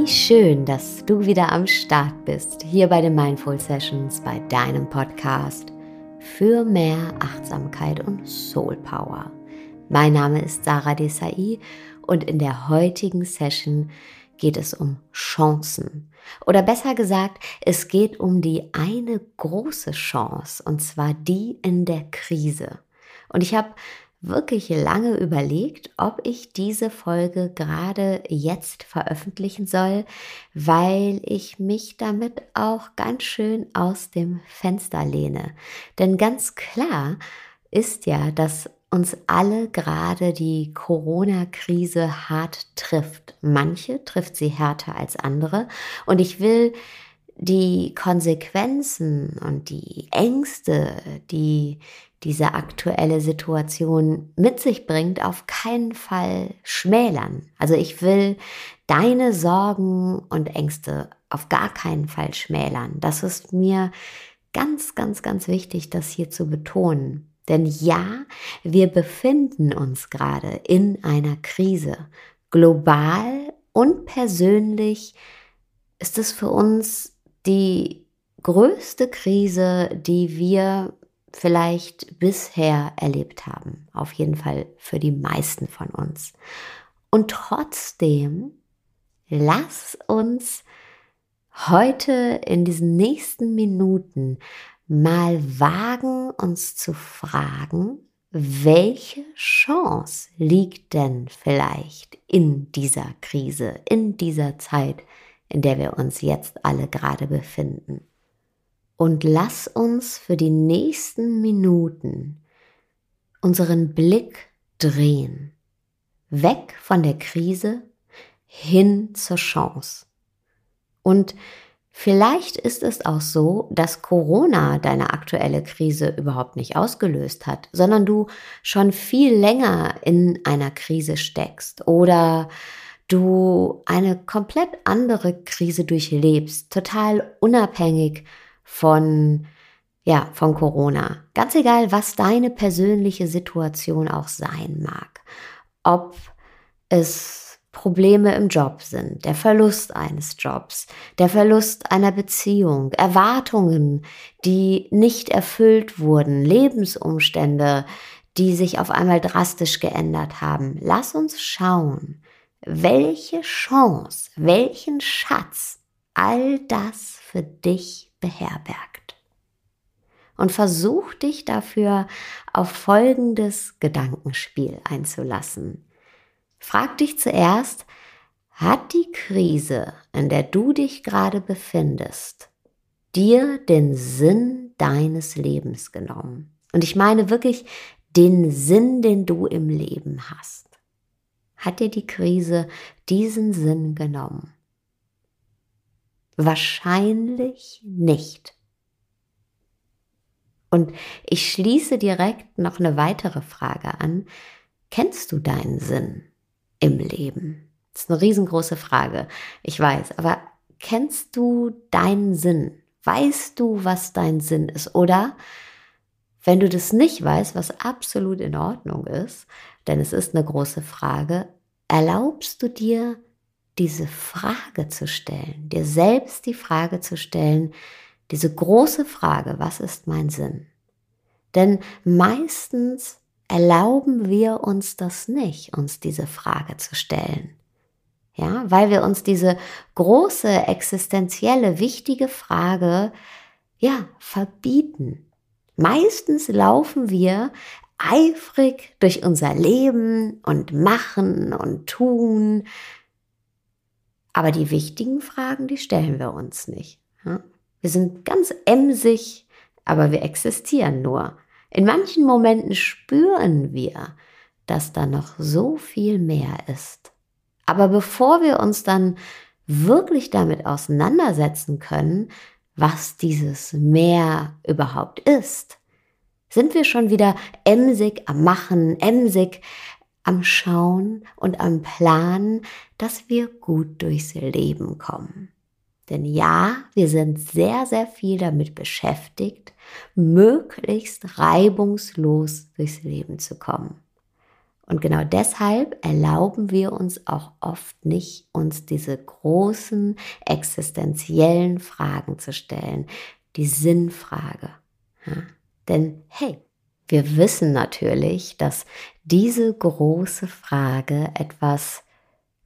Wie schön, dass du wieder am Start bist, hier bei den Mindful Sessions, bei deinem Podcast für mehr Achtsamkeit und Soul Power. Mein Name ist Sarah Desai und in der heutigen Session geht es um Chancen. Oder besser gesagt, es geht um die eine große Chance, und zwar die in der Krise. Und ich habe wirklich lange überlegt, ob ich diese Folge gerade jetzt veröffentlichen soll, weil ich mich damit auch ganz schön aus dem Fenster lehne. Denn ganz klar ist ja, dass uns alle gerade die Corona-Krise hart trifft. Manche trifft sie härter als andere. Und ich will die Konsequenzen und die Ängste, die diese aktuelle Situation mit sich bringt, auf keinen Fall schmälern. Also ich will deine Sorgen und Ängste auf gar keinen Fall schmälern. Das ist mir ganz, ganz, ganz wichtig, das hier zu betonen. Denn ja, wir befinden uns gerade in einer Krise. Global und persönlich ist es für uns die größte Krise, die wir vielleicht bisher erlebt haben. Auf jeden Fall für die meisten von uns. Und trotzdem, lass uns heute in diesen nächsten Minuten mal wagen, uns zu fragen, welche Chance liegt denn vielleicht in dieser Krise, in dieser Zeit, in der wir uns jetzt alle gerade befinden? Und lass uns für die nächsten Minuten unseren Blick drehen. Weg von der Krise hin zur Chance. Und vielleicht ist es auch so, dass Corona deine aktuelle Krise überhaupt nicht ausgelöst hat, sondern du schon viel länger in einer Krise steckst oder du eine komplett andere Krise durchlebst, total unabhängig von, ja, von Corona. Ganz egal, was deine persönliche Situation auch sein mag. Ob es Probleme im Job sind, der Verlust eines Jobs, der Verlust einer Beziehung, Erwartungen, die nicht erfüllt wurden, Lebensumstände, die sich auf einmal drastisch geändert haben. Lass uns schauen, welche Chance, welchen Schatz all das für dich beherbergt. Und versuch dich dafür auf folgendes Gedankenspiel einzulassen. Frag dich zuerst, hat die Krise, in der du dich gerade befindest, dir den Sinn deines Lebens genommen? Und ich meine wirklich den Sinn, den du im Leben hast. Hat dir die Krise diesen Sinn genommen? Wahrscheinlich nicht. Und ich schließe direkt noch eine weitere Frage an. Kennst du deinen Sinn im Leben? Das ist eine riesengroße Frage, ich weiß, aber kennst du deinen Sinn? Weißt du, was dein Sinn ist? Oder wenn du das nicht weißt, was absolut in Ordnung ist, denn es ist eine große Frage, erlaubst du dir diese Frage zu stellen, dir selbst die Frage zu stellen, diese große Frage, was ist mein Sinn? Denn meistens erlauben wir uns das nicht, uns diese Frage zu stellen. Ja, weil wir uns diese große, existenzielle, wichtige Frage, ja, verbieten. Meistens laufen wir eifrig durch unser Leben und machen und tun, aber die wichtigen Fragen, die stellen wir uns nicht. Wir sind ganz emsig, aber wir existieren nur. In manchen Momenten spüren wir, dass da noch so viel mehr ist. Aber bevor wir uns dann wirklich damit auseinandersetzen können, was dieses Meer überhaupt ist, sind wir schon wieder emsig am Machen, emsig am Schauen und am Planen, dass wir gut durchs Leben kommen. Denn ja, wir sind sehr, sehr viel damit beschäftigt, möglichst reibungslos durchs Leben zu kommen. Und genau deshalb erlauben wir uns auch oft nicht, uns diese großen existenziellen Fragen zu stellen, die Sinnfrage. Ja? Denn hey, wir wissen natürlich, dass diese große Frage etwas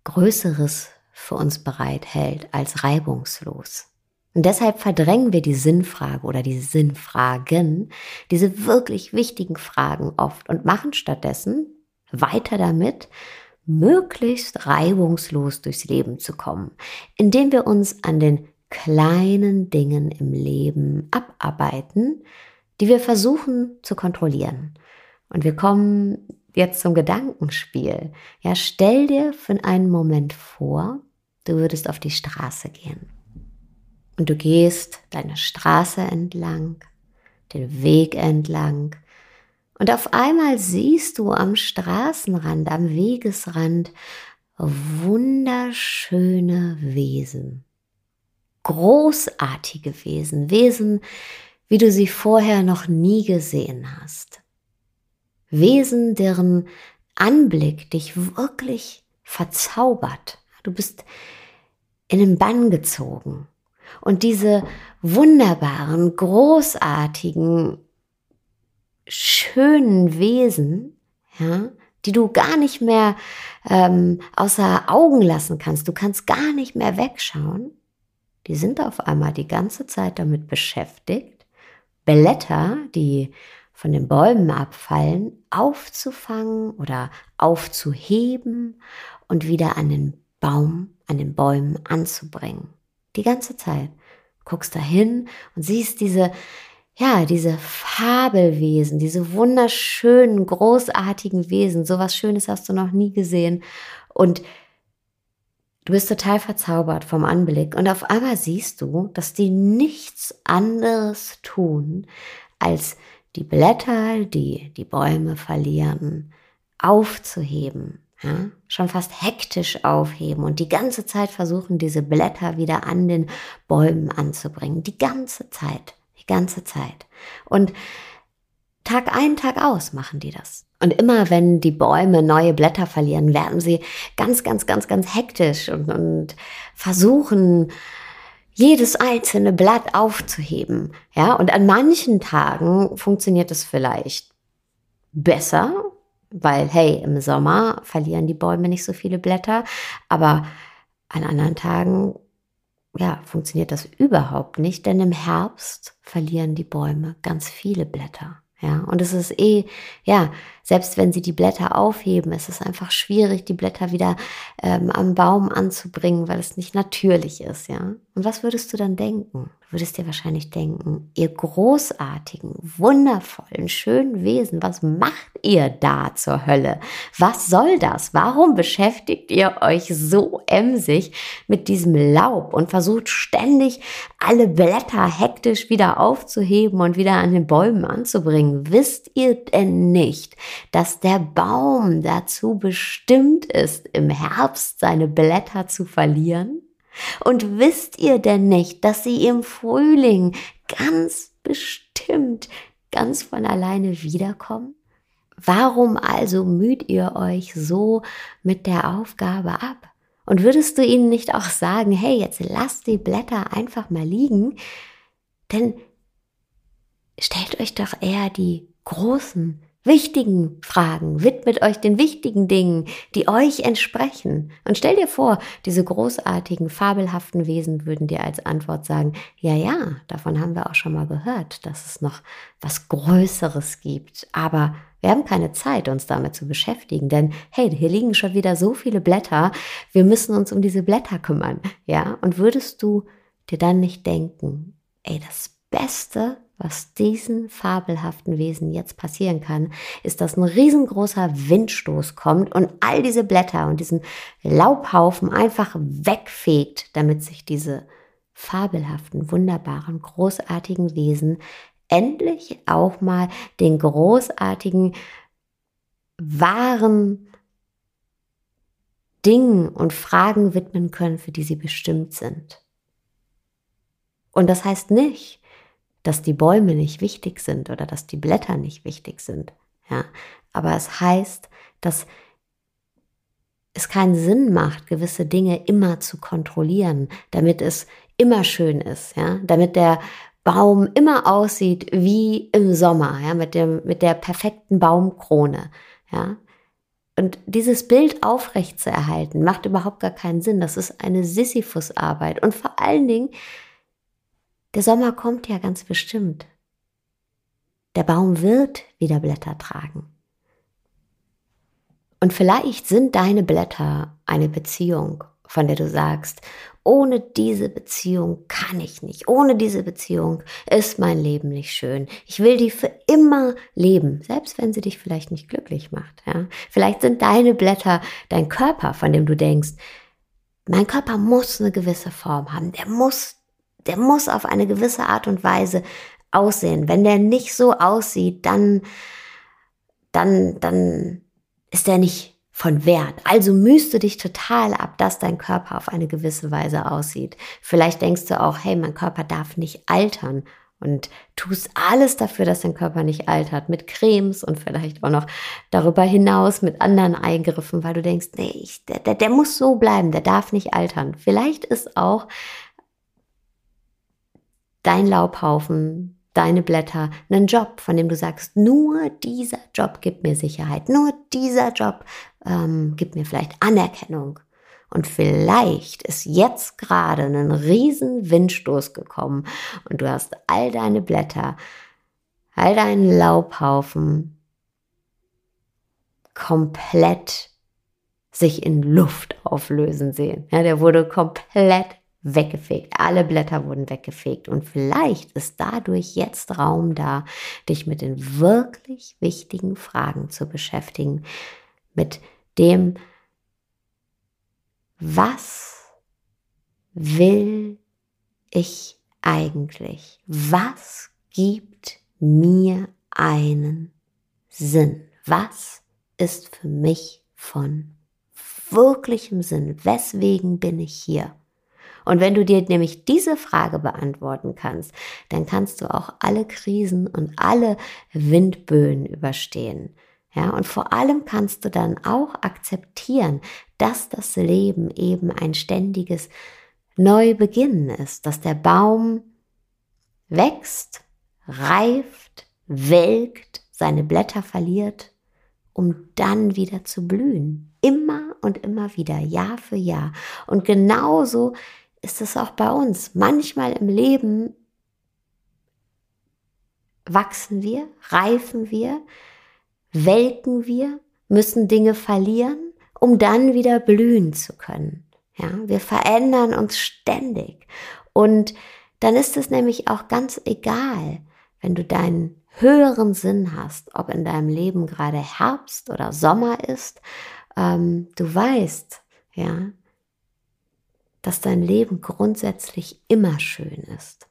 Größeres für uns bereithält als reibungslos. Und deshalb verdrängen wir die Sinnfrage oder die Sinnfragen, diese wirklich wichtigen Fragen oft und machen stattdessen weiter damit, möglichst reibungslos durchs Leben zu kommen, indem wir uns an den kleinen Dingen im Leben abarbeiten, die wir versuchen zu kontrollieren. Und wir kommen jetzt zum Gedankenspiel. Ja, stell dir für einen Moment vor, du würdest auf die Straße gehen. Und du gehst deine Straße entlang, den Weg entlang. Und auf einmal siehst du am Straßenrand, am Wegesrand wunderschöne Wesen. Großartige Wesen, Wesen, wie du sie vorher noch nie gesehen hast. Wesen, deren Anblick dich wirklich verzaubert. Du bist in den Bann gezogen. Und diese wunderbaren, großartigen, schönen Wesen, ja, die du gar nicht mehr ähm, außer Augen lassen kannst, du kannst gar nicht mehr wegschauen, die sind auf einmal die ganze Zeit damit beschäftigt, Blätter, die von den Bäumen abfallen, aufzufangen oder aufzuheben und wieder an den Baum, an den Bäumen anzubringen. Die ganze Zeit. Guckst dahin und siehst diese, ja, diese Fabelwesen, diese wunderschönen, großartigen Wesen. So was Schönes hast du noch nie gesehen. Und du bist total verzaubert vom Anblick. Und auf einmal siehst du, dass die nichts anderes tun, als die Blätter, die die Bäume verlieren, aufzuheben, ja, schon fast hektisch aufheben und die ganze Zeit versuchen, diese Blätter wieder an den Bäumen anzubringen. Die ganze Zeit, die ganze Zeit. Und Tag ein, Tag aus machen die das. Und immer wenn die Bäume neue Blätter verlieren, werden sie ganz, ganz, ganz, ganz hektisch und, und versuchen, jedes einzelne Blatt aufzuheben. Ja, und an manchen Tagen funktioniert es vielleicht besser weil, hey, im Sommer verlieren die Bäume nicht so viele Blätter, aber an anderen Tagen, ja, funktioniert das überhaupt nicht, denn im Herbst verlieren die Bäume ganz viele Blätter. Ja, und es ist eh, ja, selbst wenn sie die Blätter aufheben, ist es einfach schwierig, die Blätter wieder ähm, am Baum anzubringen, weil es nicht natürlich ist, ja. Und was würdest du dann denken? Du würdest dir wahrscheinlich denken, ihr großartigen, wundervollen, schönen Wesen, was macht ihr da zur Hölle? Was soll das? Warum beschäftigt ihr euch so emsig mit diesem Laub und versucht ständig alle Blätter hektisch wieder aufzuheben und wieder an den Bäumen anzubringen? Wisst ihr denn nicht, dass der Baum dazu bestimmt ist, im Herbst seine Blätter zu verlieren? Und wisst ihr denn nicht, dass sie im Frühling ganz bestimmt ganz von alleine wiederkommen? Warum also müht ihr euch so mit der Aufgabe ab? Und würdest du ihnen nicht auch sagen, hey, jetzt lasst die Blätter einfach mal liegen? Denn stellt euch doch eher die großen, wichtigen Fragen, widmet euch den wichtigen Dingen, die euch entsprechen. Und stell dir vor, diese großartigen, fabelhaften Wesen würden dir als Antwort sagen, ja, ja, davon haben wir auch schon mal gehört, dass es noch was Größeres gibt. Aber wir haben keine Zeit, uns damit zu beschäftigen, denn hey, hier liegen schon wieder so viele Blätter, wir müssen uns um diese Blätter kümmern, ja? Und würdest du dir dann nicht denken, ey, das Beste, was diesen fabelhaften Wesen jetzt passieren kann, ist, dass ein riesengroßer Windstoß kommt und all diese Blätter und diesen Laubhaufen einfach wegfegt, damit sich diese fabelhaften, wunderbaren, großartigen Wesen endlich auch mal den großartigen, wahren Dingen und Fragen widmen können, für die sie bestimmt sind. Und das heißt nicht, dass die Bäume nicht wichtig sind oder dass die Blätter nicht wichtig sind. Ja, aber es heißt, dass es keinen Sinn macht, gewisse Dinge immer zu kontrollieren, damit es immer schön ist, ja, damit der Baum immer aussieht wie im Sommer, ja, mit dem, mit der perfekten Baumkrone, ja. Und dieses Bild aufrecht zu erhalten, macht überhaupt gar keinen Sinn. Das ist eine Sisyphus-Arbeit. Und vor allen Dingen, der Sommer kommt ja ganz bestimmt. Der Baum wird wieder Blätter tragen. Und vielleicht sind deine Blätter eine Beziehung, von der du sagst, ohne diese Beziehung kann ich nicht. Ohne diese Beziehung ist mein Leben nicht schön. Ich will die für immer leben, selbst wenn sie dich vielleicht nicht glücklich macht. Ja? Vielleicht sind deine Blätter dein Körper, von dem du denkst, mein Körper muss eine gewisse Form haben. Der muss, der muss auf eine gewisse Art und Weise aussehen. Wenn der nicht so aussieht, dann, dann, dann ist der nicht von Wert. Also mühst du dich total ab, dass dein Körper auf eine gewisse Weise aussieht. Vielleicht denkst du auch, hey, mein Körper darf nicht altern und tust alles dafür, dass dein Körper nicht altert, mit Cremes und vielleicht auch noch darüber hinaus mit anderen Eingriffen, weil du denkst, nee, ich, der, der, der muss so bleiben, der darf nicht altern. Vielleicht ist auch dein Laubhaufen deine Blätter einen Job, von dem du sagst, nur dieser Job gibt mir Sicherheit, nur dieser Job ähm, gibt mir vielleicht Anerkennung. Und vielleicht ist jetzt gerade ein riesen Windstoß gekommen und du hast all deine Blätter, all deinen Laubhaufen komplett sich in Luft auflösen sehen. Ja, der wurde komplett weggefegt. Alle Blätter wurden weggefegt. Und vielleicht ist dadurch jetzt Raum da, dich mit den wirklich wichtigen Fragen zu beschäftigen. Mit dem, was will ich eigentlich? Was gibt mir einen Sinn? Was ist für mich von wirklichem Sinn? Weswegen bin ich hier? Und wenn du dir nämlich diese Frage beantworten kannst, dann kannst du auch alle Krisen und alle Windböen überstehen. Ja, und vor allem kannst du dann auch akzeptieren, dass das Leben eben ein ständiges Neubeginnen ist, dass der Baum wächst, reift, welkt, seine Blätter verliert, um dann wieder zu blühen. Immer und immer wieder, Jahr für Jahr. Und genauso ist es auch bei uns. Manchmal im Leben wachsen wir, reifen wir, welken wir, müssen Dinge verlieren, um dann wieder blühen zu können. Ja, wir verändern uns ständig. Und dann ist es nämlich auch ganz egal, wenn du deinen höheren Sinn hast, ob in deinem Leben gerade Herbst oder Sommer ist, ähm, du weißt, ja, dass dein Leben grundsätzlich immer schön ist.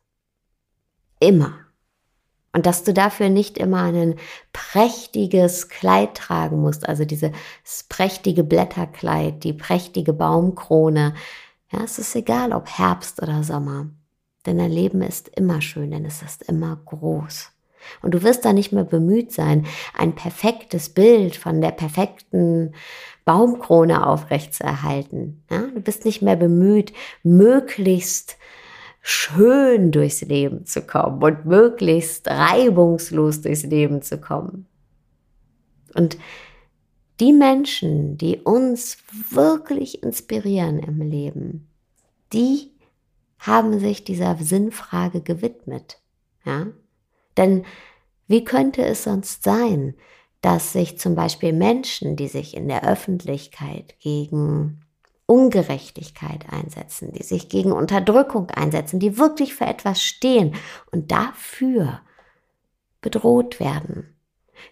Immer. Und dass du dafür nicht immer ein prächtiges Kleid tragen musst, also dieses prächtige Blätterkleid, die prächtige Baumkrone. Ja, es ist egal, ob Herbst oder Sommer. Denn dein Leben ist immer schön, denn es ist immer groß. Und du wirst da nicht mehr bemüht sein, ein perfektes Bild von der perfekten Baumkrone aufrechtzuerhalten. Ja? Du bist nicht mehr bemüht, möglichst schön durchs Leben zu kommen und möglichst reibungslos durchs Leben zu kommen. Und die Menschen, die uns wirklich inspirieren im Leben, die haben sich dieser Sinnfrage gewidmet. Ja? Denn wie könnte es sonst sein, dass sich zum Beispiel Menschen, die sich in der Öffentlichkeit gegen Ungerechtigkeit einsetzen, die sich gegen Unterdrückung einsetzen, die wirklich für etwas stehen und dafür bedroht werden,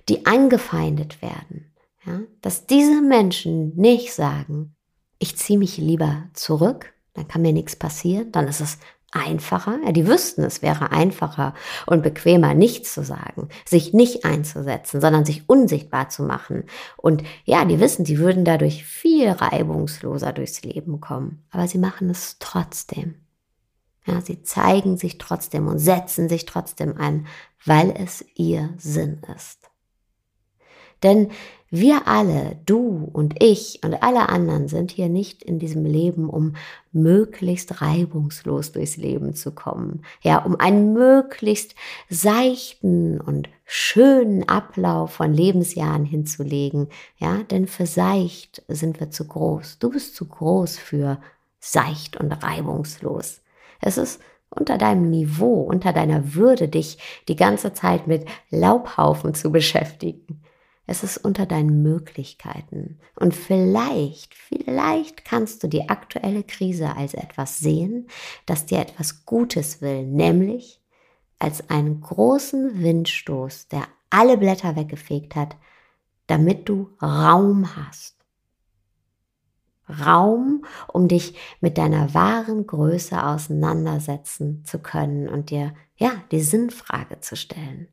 die angefeindet werden, ja, dass diese Menschen nicht sagen, ich ziehe mich lieber zurück, dann kann mir nichts passieren, dann ist es einfacher, ja, die wüssten, es wäre einfacher und bequemer, nichts zu sagen, sich nicht einzusetzen, sondern sich unsichtbar zu machen. Und ja, die wissen, sie würden dadurch viel reibungsloser durchs Leben kommen, aber sie machen es trotzdem. Ja, sie zeigen sich trotzdem und setzen sich trotzdem ein, weil es ihr Sinn ist. Denn wir alle, du und ich und alle anderen sind hier nicht in diesem Leben, um möglichst reibungslos durchs Leben zu kommen. Ja, um einen möglichst seichten und schönen Ablauf von Lebensjahren hinzulegen. Ja, denn für seicht sind wir zu groß. Du bist zu groß für seicht und reibungslos. Es ist unter deinem Niveau, unter deiner Würde, dich die ganze Zeit mit Laubhaufen zu beschäftigen. Es ist unter deinen Möglichkeiten. Und vielleicht, vielleicht kannst du die aktuelle Krise als etwas sehen, das dir etwas Gutes will, nämlich als einen großen Windstoß, der alle Blätter weggefegt hat, damit du Raum hast. Raum, um dich mit deiner wahren Größe auseinandersetzen zu können und dir ja die Sinnfrage zu stellen.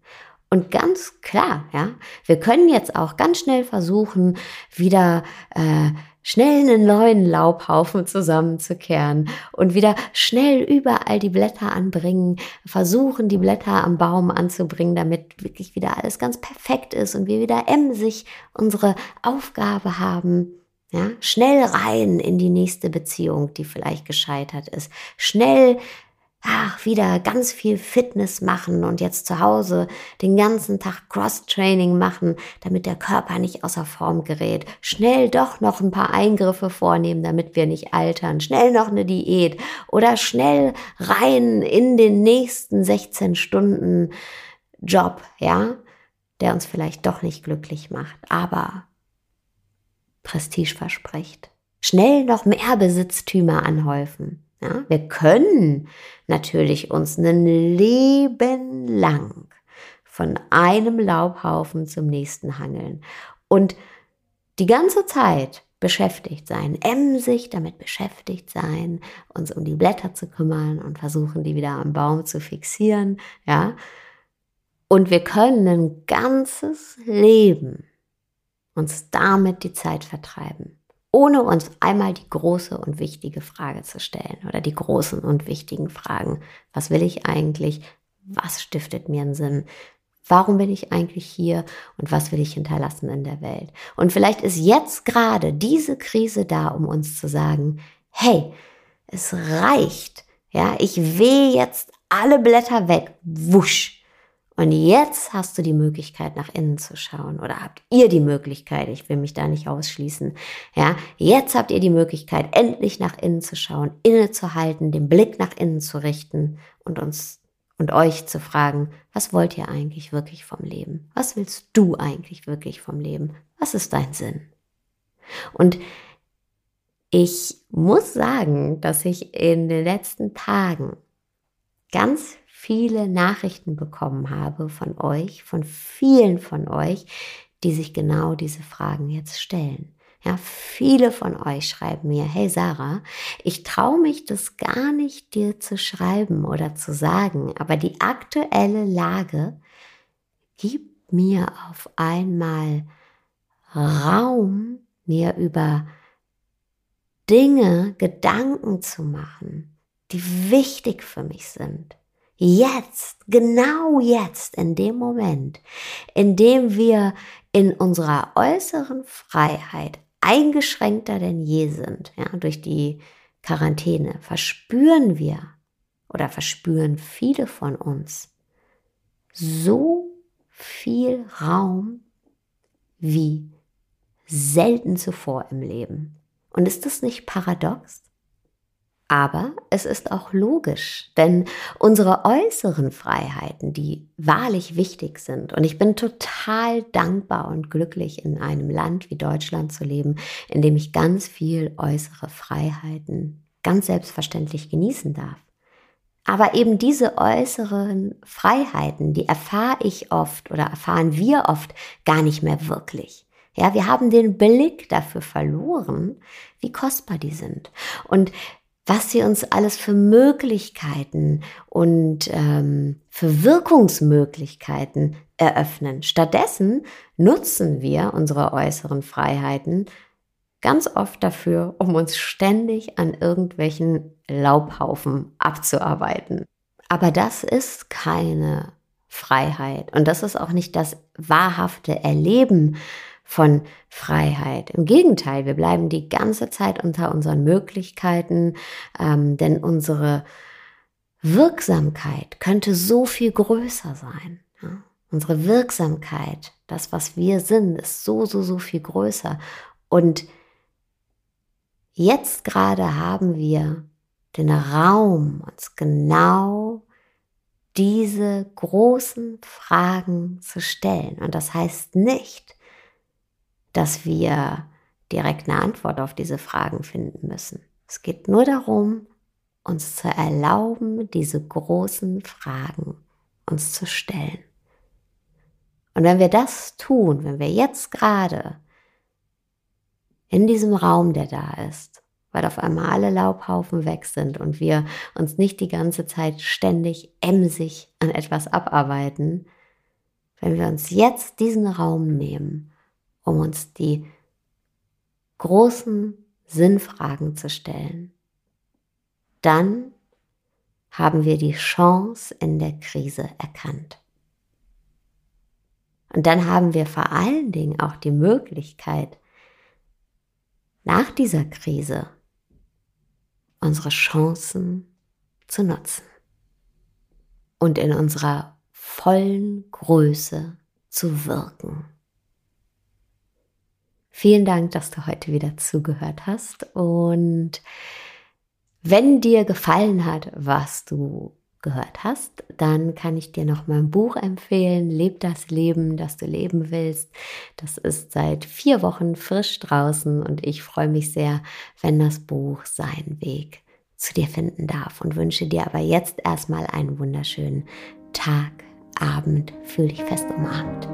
Und ganz klar, ja, wir können jetzt auch ganz schnell versuchen, wieder äh, schnell einen neuen Laubhaufen zusammenzukehren und wieder schnell überall die Blätter anbringen, versuchen die Blätter am Baum anzubringen, damit wirklich wieder alles ganz perfekt ist und wir wieder emsig unsere Aufgabe haben. Ja, schnell rein in die nächste Beziehung, die vielleicht gescheitert ist. Schnell ach, wieder ganz viel Fitness machen und jetzt zu Hause den ganzen Tag Cross-Training machen, damit der Körper nicht außer Form gerät. Schnell doch noch ein paar Eingriffe vornehmen, damit wir nicht altern. Schnell noch eine Diät oder schnell rein in den nächsten 16 Stunden Job, ja, der uns vielleicht doch nicht glücklich macht, aber Prestige verspricht. Schnell noch mehr Besitztümer anhäufen. Ja, wir können natürlich uns ein Leben lang von einem Laubhaufen zum nächsten hangeln und die ganze Zeit beschäftigt sein, emsig damit beschäftigt sein, uns um die Blätter zu kümmern und versuchen, die wieder am Baum zu fixieren, ja. Und wir können ein ganzes Leben uns damit die Zeit vertreiben ohne uns einmal die große und wichtige Frage zu stellen oder die großen und wichtigen Fragen. Was will ich eigentlich? Was stiftet mir einen Sinn? Warum bin ich eigentlich hier und was will ich hinterlassen in der Welt? Und vielleicht ist jetzt gerade diese Krise da, um uns zu sagen, hey, es reicht. Ja, ich wehe jetzt alle Blätter weg. Wusch. Und jetzt hast du die Möglichkeit, nach innen zu schauen. Oder habt ihr die Möglichkeit, ich will mich da nicht ausschließen. Ja, jetzt habt ihr die Möglichkeit, endlich nach innen zu schauen, innezuhalten, den Blick nach innen zu richten und uns und euch zu fragen, was wollt ihr eigentlich wirklich vom Leben? Was willst du eigentlich wirklich vom Leben? Was ist dein Sinn? Und ich muss sagen, dass ich in den letzten Tagen ganz viele Nachrichten bekommen habe von euch, von vielen von euch, die sich genau diese Fragen jetzt stellen. Ja, viele von euch schreiben mir, hey Sarah, ich traue mich das gar nicht dir zu schreiben oder zu sagen, aber die aktuelle Lage gibt mir auf einmal Raum, mir über Dinge Gedanken zu machen, die wichtig für mich sind jetzt, genau jetzt, in dem Moment, in dem wir in unserer äußeren Freiheit eingeschränkter denn je sind, ja, durch die Quarantäne, verspüren wir oder verspüren viele von uns so viel Raum wie selten zuvor im Leben. Und ist das nicht paradox? Aber es ist auch logisch, denn unsere äußeren Freiheiten, die wahrlich wichtig sind, und ich bin total dankbar und glücklich, in einem Land wie Deutschland zu leben, in dem ich ganz viel äußere Freiheiten ganz selbstverständlich genießen darf. Aber eben diese äußeren Freiheiten, die erfahre ich oft oder erfahren wir oft gar nicht mehr wirklich. Ja, wir haben den Blick dafür verloren, wie kostbar die sind. Und was sie uns alles für Möglichkeiten und ähm, für Wirkungsmöglichkeiten eröffnen. Stattdessen nutzen wir unsere äußeren Freiheiten ganz oft dafür, um uns ständig an irgendwelchen Laubhaufen abzuarbeiten. Aber das ist keine Freiheit. Und das ist auch nicht das wahrhafte Erleben von Freiheit. Im Gegenteil, wir bleiben die ganze Zeit unter unseren Möglichkeiten, ähm, denn unsere Wirksamkeit könnte so viel größer sein. Ja? Unsere Wirksamkeit, das, was wir sind, ist so, so, so viel größer. Und jetzt gerade haben wir den Raum, uns genau diese großen Fragen zu stellen. Und das heißt nicht, dass wir direkt eine Antwort auf diese Fragen finden müssen. Es geht nur darum, uns zu erlauben, diese großen Fragen uns zu stellen. Und wenn wir das tun, wenn wir jetzt gerade in diesem Raum, der da ist, weil auf einmal alle Laubhaufen weg sind und wir uns nicht die ganze Zeit ständig emsig an etwas abarbeiten, wenn wir uns jetzt diesen Raum nehmen, um uns die großen Sinnfragen zu stellen, dann haben wir die Chance in der Krise erkannt. Und dann haben wir vor allen Dingen auch die Möglichkeit, nach dieser Krise unsere Chancen zu nutzen und in unserer vollen Größe zu wirken. Vielen Dank, dass du heute wieder zugehört hast und wenn dir gefallen hat, was du gehört hast, dann kann ich dir noch mein Buch empfehlen, Leb das Leben, das du leben willst. Das ist seit vier Wochen frisch draußen und ich freue mich sehr, wenn das Buch seinen Weg zu dir finden darf und wünsche dir aber jetzt erstmal einen wunderschönen Tag, Abend, fühl dich fest umarmt.